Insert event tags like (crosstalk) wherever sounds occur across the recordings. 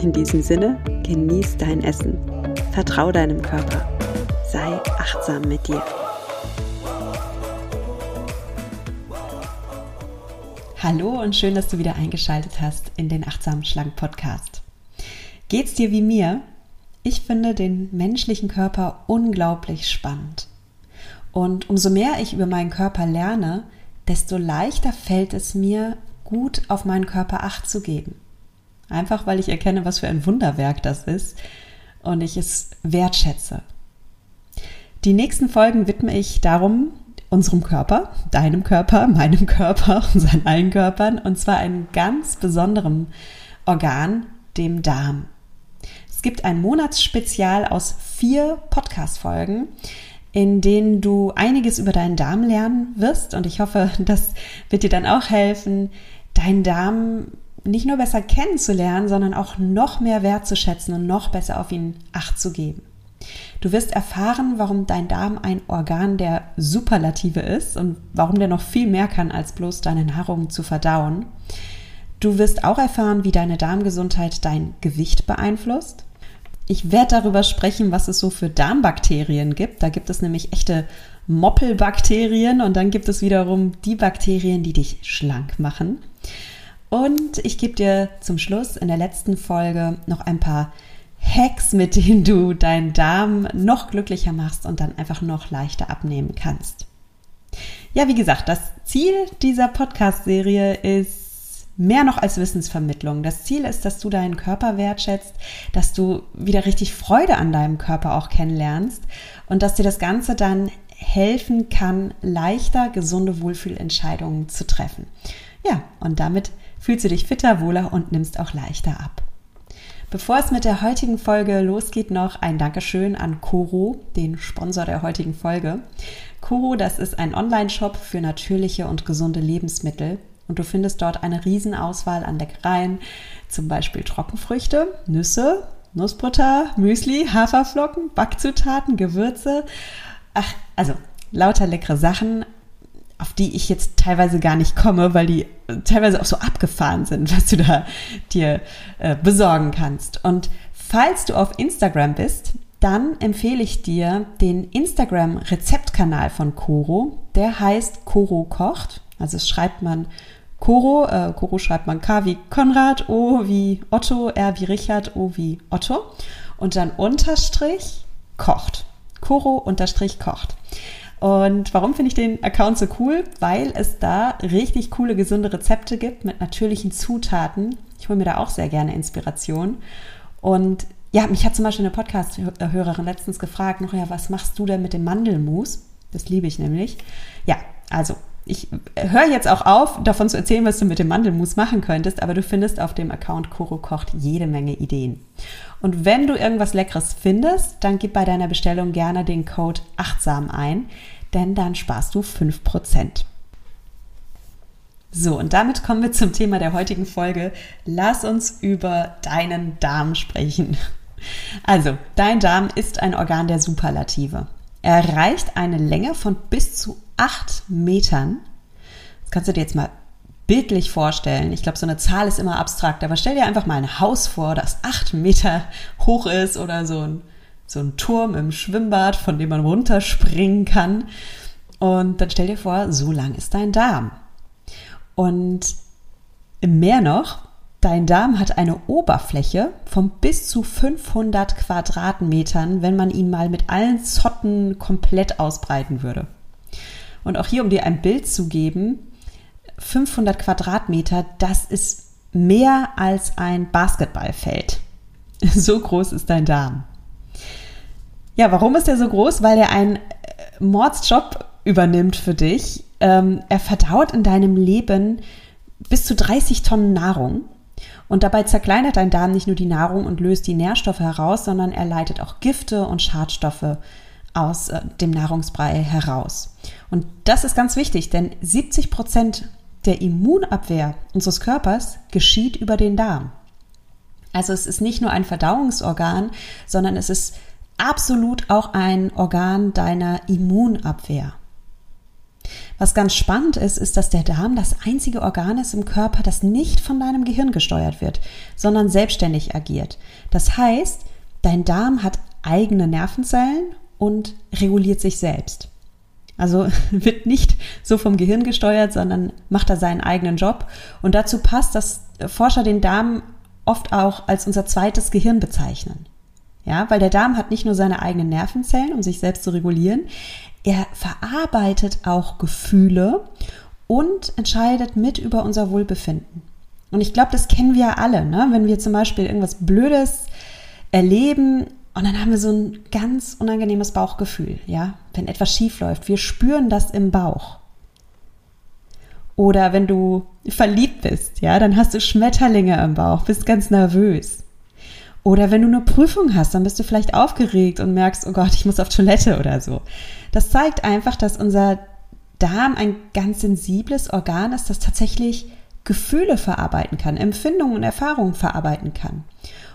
In diesem Sinne, genieß dein Essen, vertrau deinem Körper, sei achtsam mit dir. Hallo und schön, dass du wieder eingeschaltet hast in den Achtsam Schlank Podcast. Geht's dir wie mir? Ich finde den menschlichen Körper unglaublich spannend. Und umso mehr ich über meinen Körper lerne, desto leichter fällt es mir, gut auf meinen Körper acht zu geben. Einfach weil ich erkenne, was für ein Wunderwerk das ist und ich es wertschätze. Die nächsten Folgen widme ich darum, unserem Körper, deinem Körper, meinem Körper, (laughs) unseren allen Körpern, und zwar einem ganz besonderen Organ, dem Darm. Es gibt ein Monatsspezial aus vier Podcast-Folgen, in denen du einiges über deinen Darm lernen wirst. Und ich hoffe, (laughs) das wird dir dann auch helfen, deinen Darm nicht nur besser kennenzulernen, sondern auch noch mehr wertzuschätzen und noch besser auf ihn Acht zu geben. Du wirst erfahren, warum dein Darm ein Organ der Superlative ist und warum der noch viel mehr kann, als bloß deine Nahrung zu verdauen. Du wirst auch erfahren, wie deine Darmgesundheit dein Gewicht beeinflusst. Ich werde darüber sprechen, was es so für Darmbakterien gibt. Da gibt es nämlich echte Moppelbakterien und dann gibt es wiederum die Bakterien, die dich schlank machen. Und ich gebe dir zum Schluss in der letzten Folge noch ein paar Hacks, mit denen du deinen Darm noch glücklicher machst und dann einfach noch leichter abnehmen kannst. Ja, wie gesagt, das Ziel dieser Podcast-Serie ist mehr noch als Wissensvermittlung. Das Ziel ist, dass du deinen Körper wertschätzt, dass du wieder richtig Freude an deinem Körper auch kennenlernst und dass dir das Ganze dann helfen kann, leichter gesunde Wohlfühlentscheidungen zu treffen. Ja, und damit fühlst du dich fitter, wohler und nimmst auch leichter ab. Bevor es mit der heutigen Folge losgeht, noch ein Dankeschön an Koro, den Sponsor der heutigen Folge. Koro, das ist ein Online-Shop für natürliche und gesunde Lebensmittel und du findest dort eine Riesenauswahl an Leckereien, zum Beispiel Trockenfrüchte, Nüsse, Nussbutter, Müsli, Haferflocken, Backzutaten, Gewürze. Ach, also lauter leckere Sachen auf die ich jetzt teilweise gar nicht komme, weil die teilweise auch so abgefahren sind, (laughs) was du da dir äh, besorgen kannst. Und falls du auf Instagram bist, dann empfehle ich dir den Instagram-Rezeptkanal von Koro. Der heißt Koro kocht. Also es schreibt man Koro, äh, Koro schreibt man K wie Konrad, O wie Otto, R wie Richard, O wie Otto und dann Unterstrich kocht. Koro unterstrich kocht. Und warum finde ich den Account so cool? Weil es da richtig coole, gesunde Rezepte gibt mit natürlichen Zutaten. Ich hole mir da auch sehr gerne Inspiration. Und ja, mich hat zum Beispiel eine Podcast-Hörerin letztens gefragt, noch ja, was machst du denn mit dem Mandelmus? Das liebe ich nämlich. Ja, also ich höre jetzt auch auf, davon zu erzählen, was du mit dem Mandelmus machen könntest, aber du findest auf dem Account Koro kocht jede Menge Ideen. Und wenn du irgendwas Leckeres findest, dann gib bei deiner Bestellung gerne den Code achtsam ein, denn dann sparst du 5%. So, und damit kommen wir zum Thema der heutigen Folge. Lass uns über deinen Darm sprechen. Also, dein Darm ist ein Organ der Superlative. Er erreicht eine Länge von bis zu 8 Metern. Das kannst du dir jetzt mal bildlich vorstellen. Ich glaube, so eine Zahl ist immer abstrakt, aber stell dir einfach mal ein Haus vor, das acht Meter hoch ist oder so ein, so ein Turm im Schwimmbad, von dem man runterspringen kann. Und dann stell dir vor, so lang ist dein Darm. Und mehr noch, dein Darm hat eine Oberfläche von bis zu 500 Quadratmetern, wenn man ihn mal mit allen Zotten komplett ausbreiten würde. Und auch hier, um dir ein Bild zu geben, 500 Quadratmeter, das ist mehr als ein Basketballfeld. (laughs) So groß ist dein Darm. Ja, warum ist er so groß? Weil er einen äh, Mordsjob übernimmt für dich. Ähm, er verdaut in deinem Leben bis zu 30 Tonnen Nahrung Und dabei zerkleinert dein Darm nicht nur die Nahrung und löst die Nährstoffe heraus, sondern er leitet auch Gifte und Schadstoffe aus äh, dem Nahrungsbrei heraus. Und das ist ganz wichtig, denn 70 Prozent der Immunabwehr unseres Körpers geschieht über den Darm. Also es ist nicht nur ein Verdauungsorgan, sondern es ist absolut auch ein Organ deiner Immunabwehr. Was ganz spannend ist, ist, dass der Darm das einzige Organ ist im Körper, das nicht von deinem Gehirn gesteuert wird, sondern selbstständig agiert. Das heißt, dein Darm hat eigene Nervenzellen und reguliert sich selbst. Also (laughs) wird nicht so vom Gehirn gesteuert, sondern macht da seinen eigenen Job. Und dazu passt, dass Forscher den Darm oft auch als unser zweites Gehirn bezeichnen. Ja, weil der Darm hat nicht nur seine eigenen Nervenzellen, um sich selbst zu regulieren, er verarbeitet auch Gefühle und entscheidet mit über unser Wohlbefinden. Und ich glaube, das kennen wir alle, ne? wenn wir zum Beispiel irgendwas Blödes erleben und dann haben wir so ein ganz unangenehmes Bauchgefühl, ja, wenn etwas schief läuft. Wir spüren das im Bauch. Oder wenn du verliebt bist, ja, dann hast du Schmetterlinge im Bauch, bist ganz nervös. Oder wenn du eine Prüfung hast, dann bist du vielleicht aufgeregt und merkst, oh Gott, ich muss auf Toilette oder so. Das zeigt einfach, dass unser Darm ein ganz sensibles Organ ist, das tatsächlich Gefühle verarbeiten kann, Empfindungen und Erfahrungen verarbeiten kann.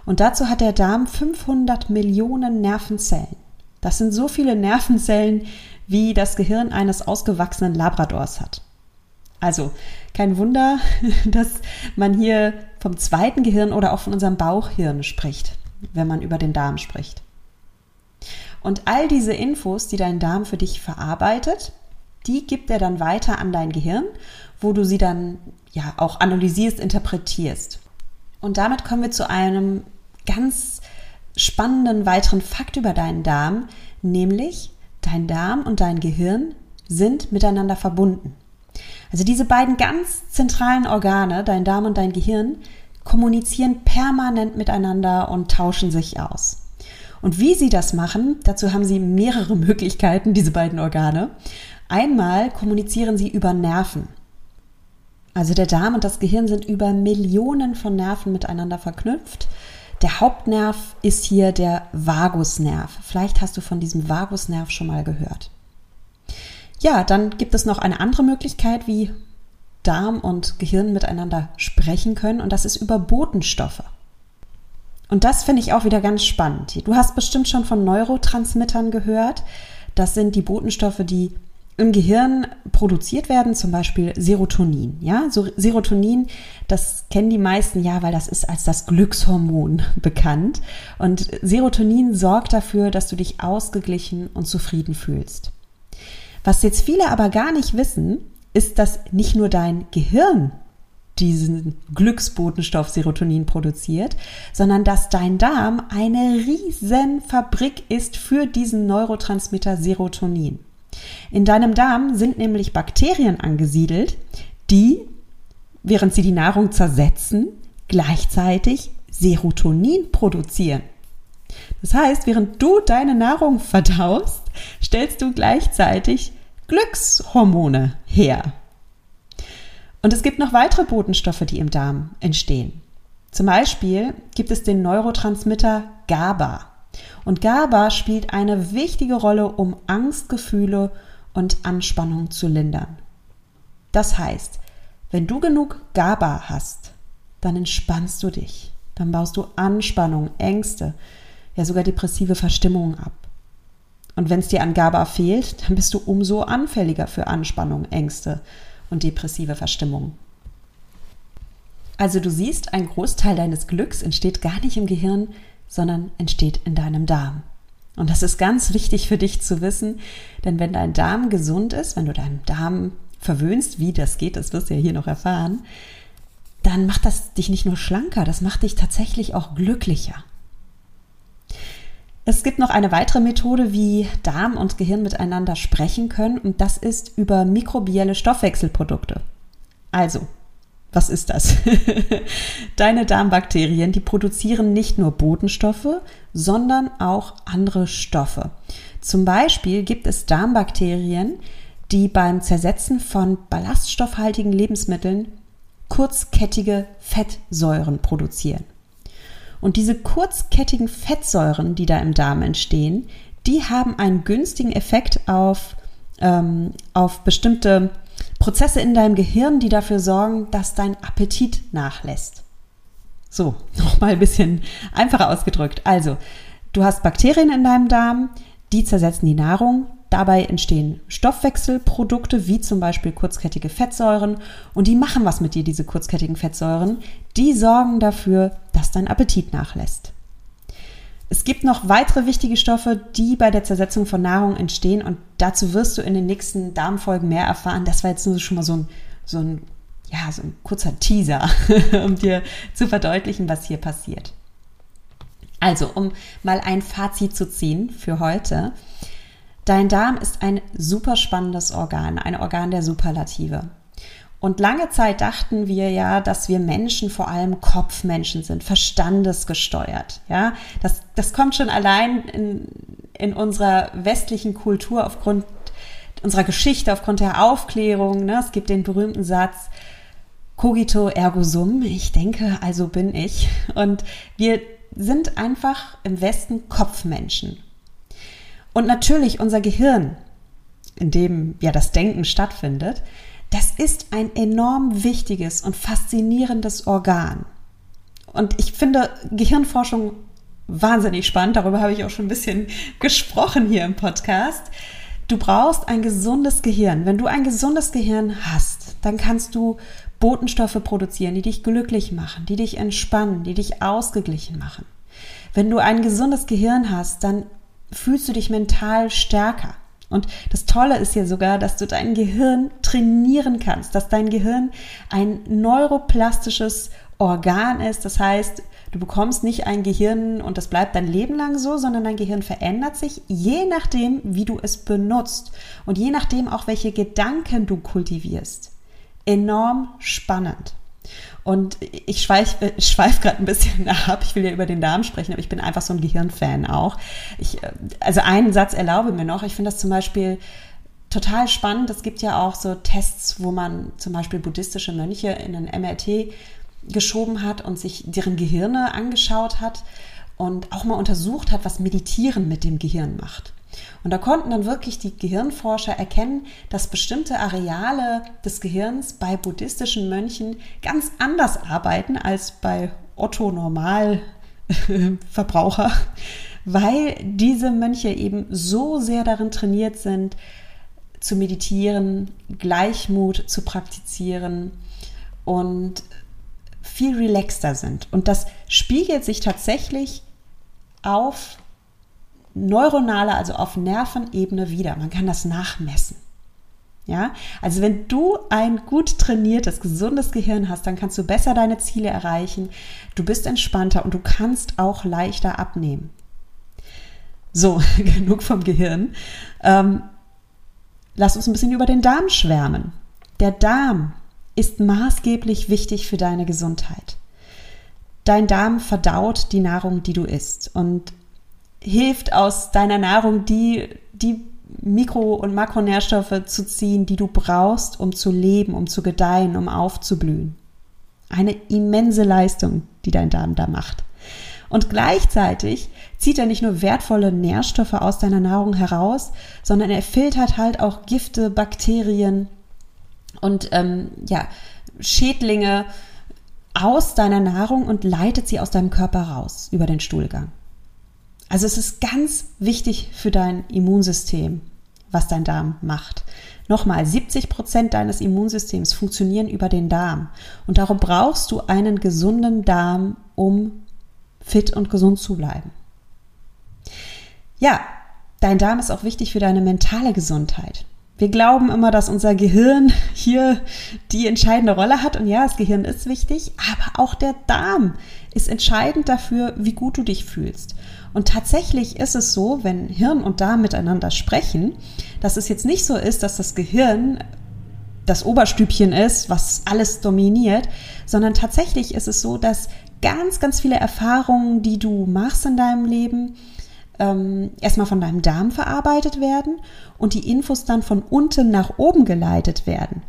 Und dazu hat der Darm 500 Millionen Nervenzellen. Das sind so viele (laughs) Nervenzellen, wie das Gehirn eines ausgewachsenen Labradors hat. Also kein Wunder, (laughs) dass man hier vom zweiten Gehirn oder auch von unserem Bauchhirn spricht, wenn man über den Darm spricht. Und all diese Infos, die dein Darm für dich verarbeitet, die gibt er dann weiter an dein Gehirn, wo du sie dann ja auch analysierst, interpretierst. Und damit kommen wir zu einem ganz spannenden weiteren Fakt über deinen Darm, nämlich dein Darm und dein Gehirn sind miteinander verbunden. Also diese beiden ganz zentralen Organe, dein Darm und dein Gehirn, kommunizieren permanent miteinander und tauschen sich aus. Und wie sie das machen, dazu haben sie mehrere (laughs) Möglichkeiten, diese beiden Organe. Einmal kommunizieren sie über Nerven. Also der Darm und das Gehirn sind über Millionen von Nerven miteinander verknüpft. Der Hauptnerv ist hier der Vagusnerv. Vielleicht hast du von diesem Vagusnerv schon mal gehört. Ja, dann gibt es noch eine andere Möglichkeit, wie Darm und Gehirn miteinander sprechen können, und das ist über Botenstoffe. Und das finde ich auch wieder ganz spannend. Du hast bestimmt schon von Neurotransmittern gehört. Das sind die Botenstoffe, die im Gehirn produziert werden, zum Beispiel Serotonin. Ja, so Serotonin, das kennen die meisten ja, weil das ist als das Glückshormon (laughs) bekannt. Und Serotonin sorgt dafür, dass du dich ausgeglichen und zufrieden fühlst. Was jetzt viele aber gar nicht wissen, ist, dass nicht nur dein Gehirn diesen Glücksbotenstoff Serotonin produziert, sondern dass dein Darm eine riesen Fabrik ist für diesen Neurotransmitter Serotonin. In deinem Darm sind nämlich Bakterien angesiedelt, die, während sie die Nahrung zersetzen, gleichzeitig Serotonin produzieren. Das heißt, während du deine Nahrung verdaust, stellst du gleichzeitig Glückshormone her. Und es gibt noch weitere Botenstoffe, die im Darm entstehen. Zum Beispiel gibt es den Neurotransmitter GABA. Und GABA spielt eine wichtige Rolle, um Angstgefühle und Anspannung zu lindern. Das heißt, wenn du genug GABA hast, dann entspannst du dich. Dann baust du Anspannung, Ängste, ja sogar depressive Verstimmungen ab. Und wenn es dir an GABA fehlt, dann bist du umso anfälliger für Anspannung, Ängste und depressive Verstimmungen. Also du siehst, ein Großteil deines Glücks entsteht gar nicht im Gehirn, sondern entsteht in deinem Darm. Und das ist ganz wichtig für dich zu wissen, denn wenn dein Darm gesund ist, wenn du deinen Darm verwöhnst, wie das geht, das wirst du ja hier noch erfahren, dann macht das dich nicht nur schlanker, das macht dich tatsächlich auch glücklicher. Es gibt noch eine weitere Methode, wie Darm und Gehirn miteinander sprechen können, und das ist über mikrobielle Stoffwechselprodukte. Also, was ist das? (laughs) Deine Darmbakterien, die produzieren nicht nur Botenstoffe, sondern auch andere Stoffe. Zum Beispiel gibt es Darmbakterien, die beim Zersetzen von ballaststoffhaltigen Lebensmitteln kurzkettige Fettsäuren produzieren. Und diese kurzkettigen Fettsäuren, die da im Darm entstehen, die haben einen günstigen Effekt auf, ähm, auf bestimmte Prozesse in deinem Gehirn, die dafür sorgen, dass dein Appetit nachlässt. So, (laughs) nochmal ein bisschen einfacher ausgedrückt. Also, du hast Bakterien in deinem Darm, die zersetzen die Nahrung. Dabei entstehen Stoffwechselprodukte wie zum Beispiel kurzkettige Fettsäuren und die machen was mit dir, diese kurzkettigen Fettsäuren. Die sorgen dafür, dass dein Appetit nachlässt. Es gibt noch weitere wichtige Stoffe, die bei der Zersetzung von Nahrung entstehen und dazu wirst du in den nächsten Darmfolgen mehr erfahren. Das war jetzt nur schon mal so ein, so ein, ja, so ein kurzer Teaser, (laughs) um dir zu verdeutlichen, was hier passiert. Also, um mal ein Fazit zu ziehen für heute. Dein Darm ist ein super spannendes Organ, ein Organ der Superlative. Und lange Zeit dachten wir ja, dass wir Menschen vor allem Kopfmenschen sind, verstandesgesteuert. Ja, das, das kommt schon allein in, in unserer westlichen Kultur aufgrund unserer Geschichte, aufgrund der Aufklärung. Ne? Es gibt den berühmten Satz, cogito ergo sum, ich denke, also bin ich. Und wir sind einfach im Westen Kopfmenschen. Und natürlich unser Gehirn, in dem ja das Denken stattfindet, das ist ein enorm wichtiges und faszinierendes Organ. Und ich finde Gehirnforschung wahnsinnig spannend. Darüber habe ich auch schon ein bisschen (laughs) gesprochen hier im Podcast. Du brauchst ein gesundes Gehirn. Wenn du ein gesundes Gehirn hast, dann kannst du Botenstoffe produzieren, die dich glücklich machen, die dich entspannen, die dich ausgeglichen machen. Wenn du ein gesundes Gehirn hast, dann fühlst du dich mental stärker. Und das Tolle ist ja sogar, dass du dein Gehirn trainieren kannst, dass dein Gehirn ein neuroplastisches Organ ist. Das heißt, du bekommst nicht ein Gehirn und das bleibt dein Leben lang so, sondern dein Gehirn verändert sich je nachdem, wie du es benutzt und je nachdem auch, welche Gedanken du kultivierst. Enorm spannend. Und ich schweife schweif gerade ein bisschen (laughs) ab. Ich will ja über den Darm sprechen, aber ich bin einfach so ein Gehirnfan auch. Ich, äh, also einen Satz erlaube mir noch. Ich finde das zum Beispiel total spannend. Es gibt ja auch so Tests, wo man zum Beispiel buddhistische Mönche in ein MRT geschoben hat und sich deren Gehirne angeschaut hat und auch mal untersucht hat, was Meditieren mit dem Gehirn macht. Und da konnten dann wirklich die Gehirnforscher erkennen, dass bestimmte Areale des Gehirns bei buddhistischen Mönchen ganz anders arbeiten als bei Otto Normalverbraucher, (laughs) weil diese Mönche eben so sehr darin trainiert sind, zu meditieren, Gleichmut zu praktizieren und viel relaxter sind. Und das spiegelt sich tatsächlich auf neuronale, also auf Nervenebene wieder. Man kann das nachmessen. Ja, also wenn du ein gut trainiertes, gesundes Gehirn hast, dann kannst du besser deine Ziele erreichen, du bist entspannter und du kannst auch leichter abnehmen. So, (laughs) genug vom Gehirn. Ähm, lass uns ein bisschen über den Darm schwärmen. Der Darm ist maßgeblich wichtig für deine Gesundheit. Dein Darm verdaut die Nahrung, die du isst. Und hilft aus deiner Nahrung die, die Mikro- und Makronährstoffe zu ziehen, die du brauchst, um zu leben, um zu gedeihen, um aufzublühen. Eine immense Leistung, die dein Darm da macht. Und gleichzeitig zieht er nicht nur wertvolle Nährstoffe aus deiner Nahrung heraus, sondern er filtert halt auch Gifte, Bakterien und ähm, ja, Schädlinge aus deiner Nahrung und leitet sie aus deinem Körper raus über den Stuhlgang. Also es ist ganz wichtig für dein Immunsystem, was dein Darm macht. Nochmal, 70 Prozent deines Immunsystems funktionieren über den Darm. Und darum brauchst du einen gesunden Darm, um fit und gesund zu bleiben. Ja, dein Darm ist auch wichtig für deine mentale Gesundheit. Wir glauben immer, dass unser Gehirn hier die entscheidende Rolle hat. Und ja, das Gehirn ist wichtig, aber auch der Darm ist entscheidend dafür, wie gut du dich fühlst. Und tatsächlich ist es so, wenn Hirn und Darm miteinander sprechen, dass es jetzt nicht so ist, dass das Gehirn das Oberstübchen ist, was alles dominiert, sondern tatsächlich ist es so, dass ganz, ganz viele Erfahrungen, die du machst in deinem Leben, ähm, erstmal von deinem Darm verarbeitet werden und die Infos dann von unten nach oben geleitet werden.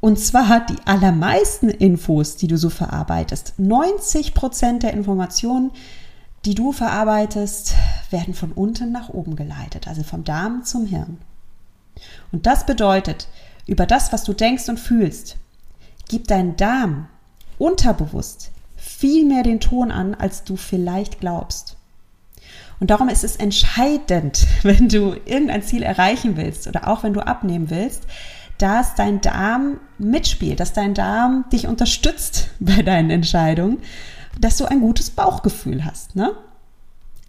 Und zwar die allermeisten Infos, die du so verarbeitest. 90 Prozent der Informationen, die du verarbeitest, werden von unten nach oben geleitet, also vom Darm zum Hirn. Und das bedeutet, über das, was du denkst und fühlst, gibt dein Darm unterbewusst viel mehr den Ton an, als du vielleicht glaubst. Und darum ist es entscheidend, (laughs) wenn du irgendein Ziel erreichen willst oder auch wenn du abnehmen willst, dass dein Darm mitspielt, dass dein Darm dich unterstützt (laughs) bei deinen Entscheidungen, dass du ein gutes Bauchgefühl hast. Ne?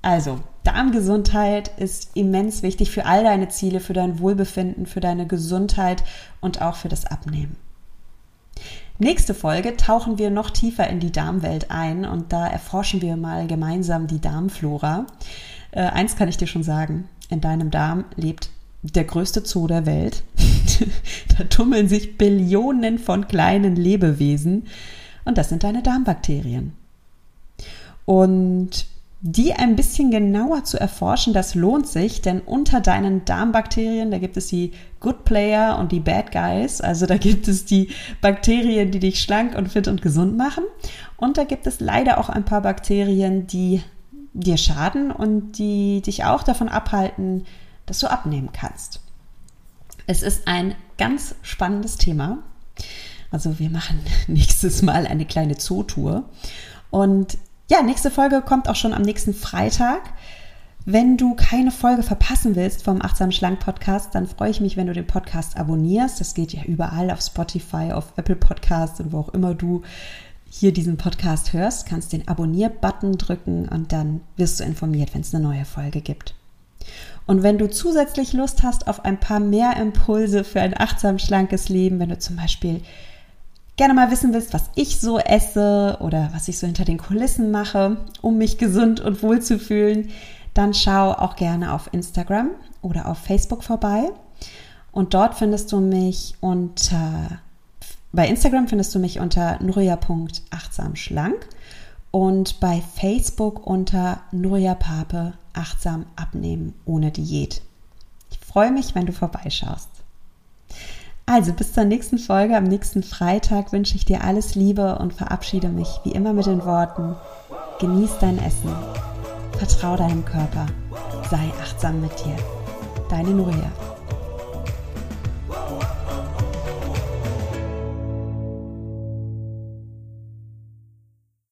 Also, Darmgesundheit ist immens wichtig für all deine Ziele, für dein Wohlbefinden, für deine Gesundheit und auch für das Abnehmen. Nächste Folge tauchen wir noch tiefer in die Darmwelt ein und da erforschen wir mal gemeinsam die Darmflora. Äh, eins kann ich dir schon sagen, in deinem Darm lebt der größte Zoo der Welt. (laughs) da tummeln sich Billionen von kleinen Lebewesen und das sind deine Darmbakterien. Und die ein bisschen genauer zu erforschen, das lohnt sich, denn unter deinen Darmbakterien, da gibt es die Good Player und die Bad Guys, also da gibt es die Bakterien, die dich schlank und fit und gesund machen und da gibt es leider auch ein paar Bakterien, die dir schaden und die dich auch davon abhalten, dass du abnehmen kannst. Es ist ein ganz spannendes Thema. Also wir machen (laughs) nächstes Mal eine kleine Zootour. Und ja, nächste Folge kommt auch schon am nächsten Freitag. Wenn du keine Folge verpassen willst vom Achtsam Schlank Podcast, dann freue ich mich, wenn du den Podcast abonnierst. Das geht ja überall auf Spotify, auf Apple Podcasts und wo auch immer du hier diesen Podcast hörst. Kannst den Abonnier-Button drücken und dann wirst du informiert, wenn es eine neue Folge gibt. Und wenn du zusätzlich Lust hast auf ein paar mehr Impulse für ein achtsam, schlankes Leben, wenn du zum Beispiel gerne mal wissen willst, was ich so esse oder was ich so hinter den Kulissen mache, um mich gesund und wohl zu fühlen, dann schau auch gerne auf Instagram oder auf Facebook vorbei. Und dort findest du mich unter, bei Instagram findest du mich unter nuria.achtsamschlank und bei Facebook unter Nuria Pape achtsam abnehmen ohne Diät. Ich freue mich, wenn du vorbeischaust. Also bis zur nächsten Folge am nächsten Freitag wünsche ich dir alles Liebe und verabschiede mich wie immer mit den Worten, genieß dein Essen, vertrau deinem Körper, sei achtsam mit dir. Deine Nuria.